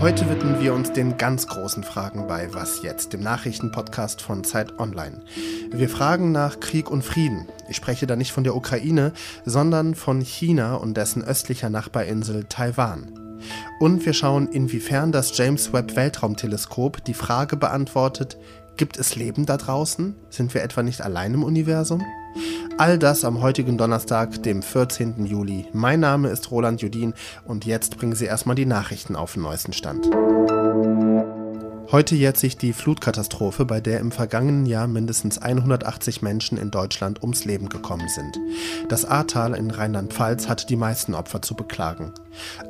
Heute widmen wir uns den ganz großen Fragen bei Was jetzt, dem Nachrichtenpodcast von Zeit Online. Wir fragen nach Krieg und Frieden. Ich spreche da nicht von der Ukraine, sondern von China und dessen östlicher Nachbarinsel Taiwan. Und wir schauen, inwiefern das James Webb Weltraumteleskop die Frage beantwortet, gibt es Leben da draußen? Sind wir etwa nicht allein im Universum? All das am heutigen Donnerstag, dem 14. Juli. Mein Name ist Roland Judin und jetzt bringen Sie erstmal die Nachrichten auf den neuesten Stand. Heute jährt sich die Flutkatastrophe, bei der im vergangenen Jahr mindestens 180 Menschen in Deutschland ums Leben gekommen sind. Das Ahrtal in Rheinland-Pfalz hat die meisten Opfer zu beklagen.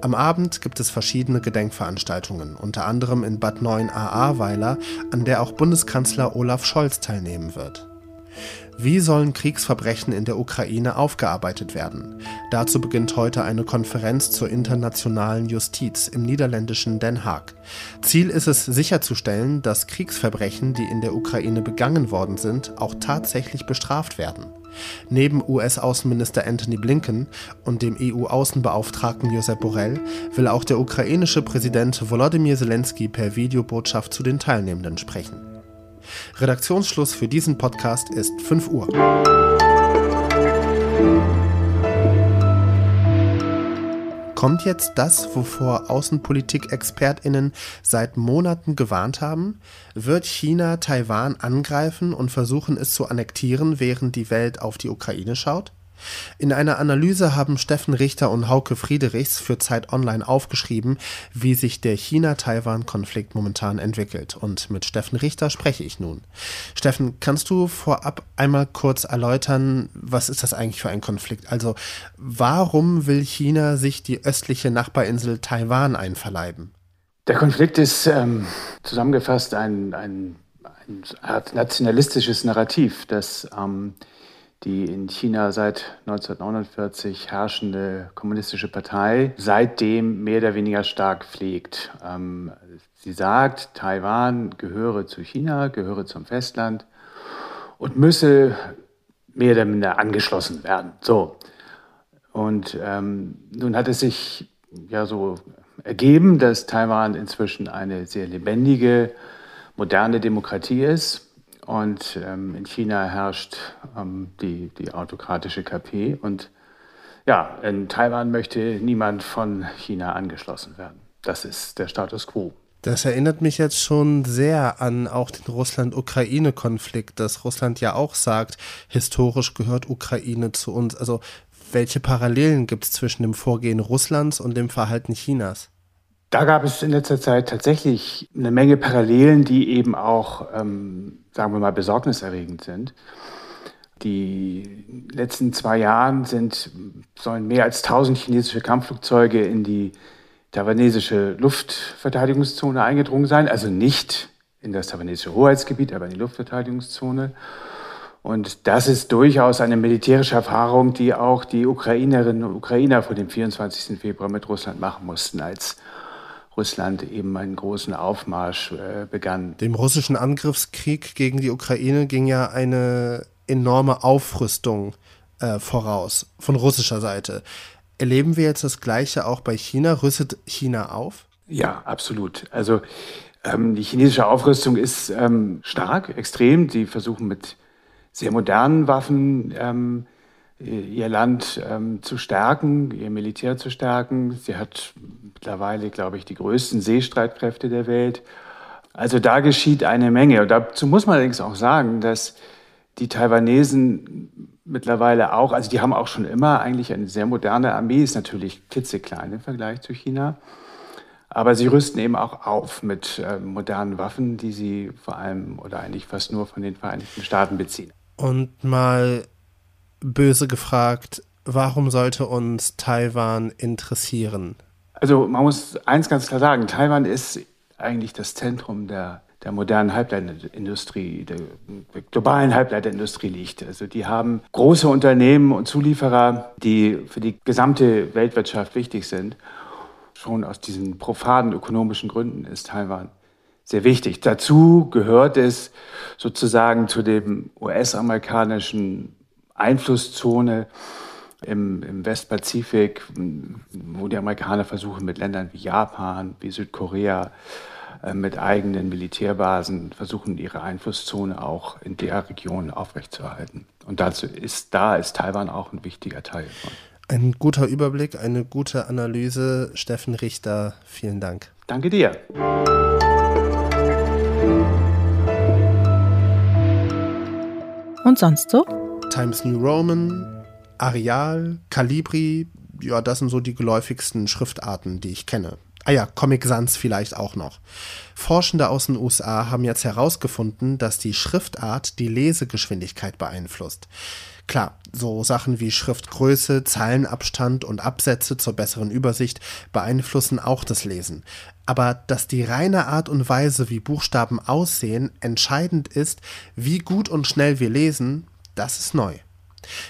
Am Abend gibt es verschiedene Gedenkveranstaltungen, unter anderem in Bad 9 Ahrweiler, an der auch Bundeskanzler Olaf Scholz teilnehmen wird. Wie sollen Kriegsverbrechen in der Ukraine aufgearbeitet werden? Dazu beginnt heute eine Konferenz zur internationalen Justiz im niederländischen Den Haag. Ziel ist es sicherzustellen, dass Kriegsverbrechen, die in der Ukraine begangen worden sind, auch tatsächlich bestraft werden. Neben US-Außenminister Anthony Blinken und dem EU-Außenbeauftragten Josep Borrell will auch der ukrainische Präsident Volodymyr Zelensky per Videobotschaft zu den Teilnehmenden sprechen. Redaktionsschluss für diesen Podcast ist 5 Uhr. Kommt jetzt das, wovor Außenpolitik-ExpertInnen seit Monaten gewarnt haben? Wird China Taiwan angreifen und versuchen, es zu annektieren, während die Welt auf die Ukraine schaut? In einer Analyse haben Steffen Richter und Hauke Friedrichs für Zeit Online aufgeschrieben, wie sich der China-Taiwan-Konflikt momentan entwickelt. Und mit Steffen Richter spreche ich nun. Steffen, kannst du vorab einmal kurz erläutern, was ist das eigentlich für ein Konflikt? Also, warum will China sich die östliche Nachbarinsel Taiwan einverleiben? Der Konflikt ist ähm, zusammengefasst ein, ein, ein nationalistisches Narrativ, das ähm, die in China seit 1949 herrschende kommunistische Partei seitdem mehr oder weniger stark pflegt. Ähm, sie sagt, Taiwan gehöre zu China, gehöre zum Festland und müsse mehr oder minder angeschlossen werden. So. Und ähm, nun hat es sich ja so ergeben, dass Taiwan inzwischen eine sehr lebendige, moderne Demokratie ist und ähm, in China herrscht ähm, die, die autokratische KP. Und ja, in Taiwan möchte niemand von China angeschlossen werden. Das ist der Status quo. Das erinnert mich jetzt schon sehr an auch den Russland-Ukraine-Konflikt, dass Russland ja auch sagt, historisch gehört Ukraine zu uns. Also welche Parallelen gibt es zwischen dem Vorgehen Russlands und dem Verhalten Chinas? Da gab es in letzter Zeit tatsächlich eine Menge Parallelen, die eben auch, ähm, sagen wir mal, besorgniserregend sind. Die letzten zwei Jahren sind, sollen mehr als 1000 chinesische Kampfflugzeuge in die taiwanesische Luftverteidigungszone eingedrungen sein, also nicht in das taiwanesische Hoheitsgebiet, aber in die Luftverteidigungszone. Und das ist durchaus eine militärische Erfahrung, die auch die Ukrainerinnen und Ukrainer vor dem 24. Februar mit Russland machen mussten, als Russland eben einen großen Aufmarsch äh, begann. Dem russischen Angriffskrieg gegen die Ukraine ging ja eine enorme Aufrüstung äh, voraus von russischer Seite. Erleben wir jetzt das Gleiche auch bei China? Rüstet China auf? Ja, absolut. Also ähm, die chinesische Aufrüstung ist ähm, stark, extrem. Sie versuchen mit sehr modernen Waffen ähm, ihr Land ähm, zu stärken, ihr Militär zu stärken. Sie hat mittlerweile, glaube ich, die größten Seestreitkräfte der Welt. Also da geschieht eine Menge. Und dazu muss man allerdings auch sagen, dass die Taiwanesen mittlerweile auch, also die haben auch schon immer eigentlich eine sehr moderne Armee, ist natürlich klitzeklein im Vergleich zu China. Aber sie rüsten eben auch auf mit äh, modernen Waffen, die sie vor allem oder eigentlich fast nur von den Vereinigten Staaten beziehen. Und mal böse gefragt, warum sollte uns Taiwan interessieren? Also man muss eins ganz klar sagen, Taiwan ist eigentlich das Zentrum der, der modernen Halbleiterindustrie, der, der globalen Halbleiterindustrie liegt. Also die haben große Unternehmen und Zulieferer, die für die gesamte Weltwirtschaft wichtig sind. Schon aus diesen profanen ökonomischen Gründen ist Taiwan sehr wichtig. Dazu gehört es sozusagen zu dem US-amerikanischen Einflusszone im, im Westpazifik, wo die Amerikaner versuchen, mit Ländern wie Japan, wie Südkorea, äh, mit eigenen Militärbasen versuchen, ihre Einflusszone auch in der Region aufrechtzuerhalten. Und dazu ist, da ist Taiwan auch ein wichtiger Teil von. Ein guter Überblick, eine gute Analyse. Steffen Richter, vielen Dank. Danke dir. Und sonst so? Times New Roman, Areal, Calibri, ja, das sind so die geläufigsten Schriftarten, die ich kenne. Ah ja, Comic Sans vielleicht auch noch. Forschende aus den USA haben jetzt herausgefunden, dass die Schriftart die Lesegeschwindigkeit beeinflusst. Klar, so Sachen wie Schriftgröße, Zeilenabstand und Absätze zur besseren Übersicht beeinflussen auch das Lesen. Aber dass die reine Art und Weise, wie Buchstaben aussehen, entscheidend ist, wie gut und schnell wir lesen, das ist neu.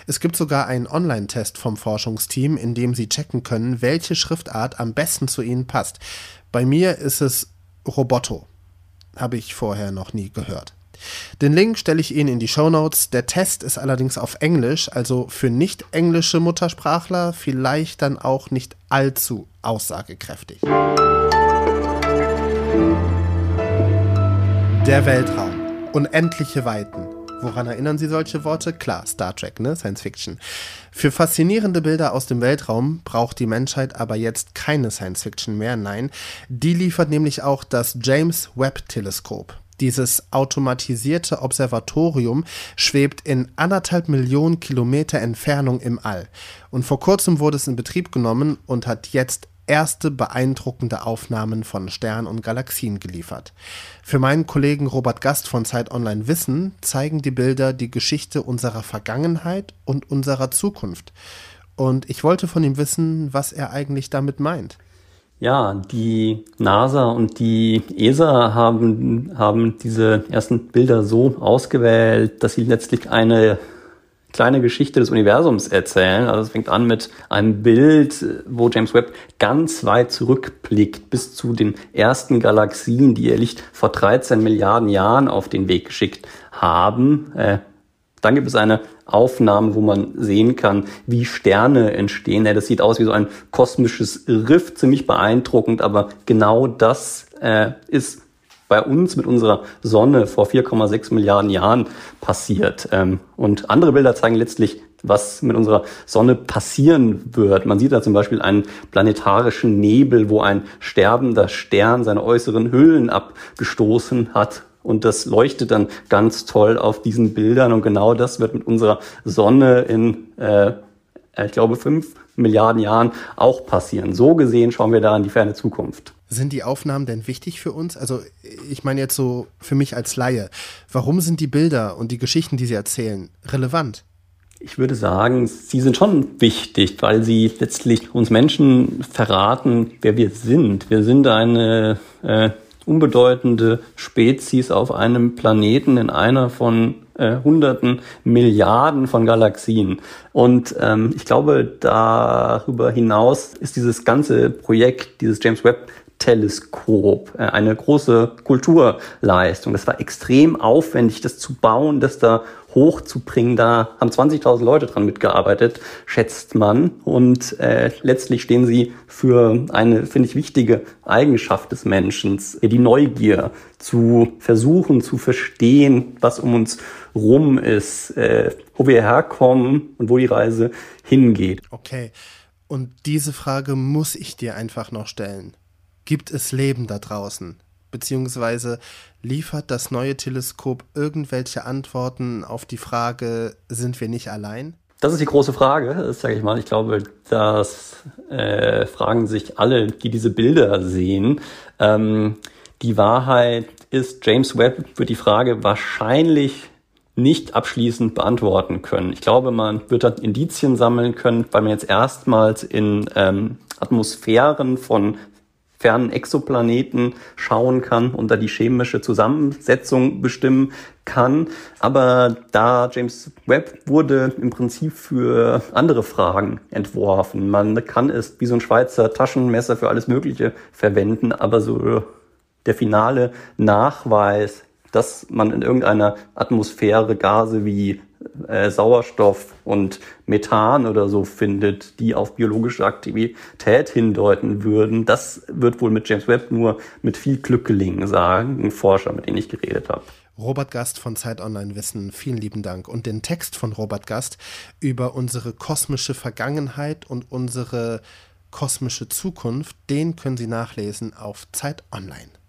Es gibt sogar einen Online-Test vom Forschungsteam, in dem Sie checken können, welche Schriftart am besten zu Ihnen passt. Bei mir ist es Roboto. Habe ich vorher noch nie gehört. Den Link stelle ich Ihnen in die Show Notes. Der Test ist allerdings auf Englisch, also für nicht englische Muttersprachler vielleicht dann auch nicht allzu aussagekräftig. Der Weltraum. Unendliche Weiten. Woran erinnern Sie solche Worte? Klar, Star Trek, ne? Science Fiction. Für faszinierende Bilder aus dem Weltraum braucht die Menschheit aber jetzt keine Science Fiction mehr, nein. Die liefert nämlich auch das James Webb Teleskop. Dieses automatisierte Observatorium schwebt in anderthalb Millionen Kilometer Entfernung im All. Und vor kurzem wurde es in Betrieb genommen und hat jetzt erste beeindruckende Aufnahmen von Sternen und Galaxien geliefert. Für meinen Kollegen Robert Gast von Zeit Online Wissen zeigen die Bilder die Geschichte unserer Vergangenheit und unserer Zukunft. Und ich wollte von ihm wissen, was er eigentlich damit meint. Ja, die NASA und die ESA haben, haben diese ersten Bilder so ausgewählt, dass sie letztlich eine kleine Geschichte des Universums erzählen. Also es fängt an mit einem Bild, wo James Webb ganz weit zurückblickt bis zu den ersten Galaxien, die ihr Licht vor 13 Milliarden Jahren auf den Weg geschickt haben. Äh, dann gibt es eine Aufnahme, wo man sehen kann, wie Sterne entstehen. Ja, das sieht aus wie so ein kosmisches Riff, ziemlich beeindruckend, aber genau das äh, ist bei uns mit unserer Sonne vor 4,6 Milliarden Jahren passiert. Ähm, und andere Bilder zeigen letztlich, was mit unserer Sonne passieren wird. Man sieht da zum Beispiel einen planetarischen Nebel, wo ein sterbender Stern seine äußeren Hüllen abgestoßen hat. Und das leuchtet dann ganz toll auf diesen Bildern. Und genau das wird mit unserer Sonne in, äh, ich glaube, fünf Milliarden Jahren auch passieren. So gesehen schauen wir da in die ferne Zukunft. Sind die Aufnahmen denn wichtig für uns? Also ich meine jetzt so für mich als Laie. Warum sind die Bilder und die Geschichten, die sie erzählen, relevant? Ich würde sagen, sie sind schon wichtig, weil sie letztlich uns Menschen verraten, wer wir sind. Wir sind eine äh, unbedeutende Spezies auf einem Planeten in einer von äh, Hunderten Milliarden von Galaxien. Und ähm, ich glaube, darüber hinaus ist dieses ganze Projekt, dieses James Webb Teleskop, äh, eine große Kulturleistung. Das war extrem aufwendig, das zu bauen, das da hochzubringen. Da haben 20.000 Leute dran mitgearbeitet, schätzt man. Und äh, letztlich stehen sie für eine, finde ich, wichtige Eigenschaft des Menschen, die Neugier zu versuchen, zu verstehen, was um uns rum ist, äh, wo wir herkommen und wo die Reise hingeht. Okay. Und diese Frage muss ich dir einfach noch stellen. Gibt es Leben da draußen? Beziehungsweise liefert das neue Teleskop irgendwelche Antworten auf die Frage, sind wir nicht allein? Das ist die große Frage, sage ich mal. Ich glaube, das äh, fragen sich alle, die diese Bilder sehen. Ähm, die Wahrheit ist, James Webb wird die Frage wahrscheinlich nicht abschließend beantworten können. Ich glaube, man wird dann Indizien sammeln können, weil man jetzt erstmals in ähm, Atmosphären von fernen Exoplaneten schauen kann und da die chemische Zusammensetzung bestimmen kann. Aber da James Webb wurde im Prinzip für andere Fragen entworfen. Man kann es wie so ein Schweizer Taschenmesser für alles Mögliche verwenden, aber so der finale Nachweis, dass man in irgendeiner Atmosphäre Gase wie äh, Sauerstoff und Methan oder so findet, die auf biologische Aktivität hindeuten würden. Das wird wohl mit James Webb nur mit viel Glück gelingen, sagen ein Forscher, mit dem ich geredet habe. Robert Gast von Zeit Online Wissen, vielen lieben Dank. Und den Text von Robert Gast über unsere kosmische Vergangenheit und unsere kosmische Zukunft, den können Sie nachlesen auf Zeit Online.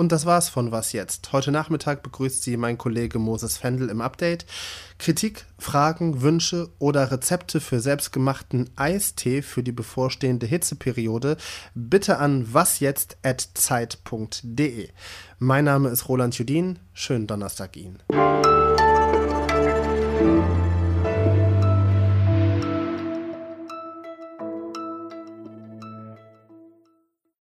Und das war's von Was jetzt. Heute Nachmittag begrüßt Sie mein Kollege Moses Fendel im Update. Kritik, Fragen, Wünsche oder Rezepte für selbstgemachten Eistee für die bevorstehende Hitzeperiode bitte an wasjetzt@zeit.de. Mein Name ist Roland Judin. Schönen Donnerstag Ihnen.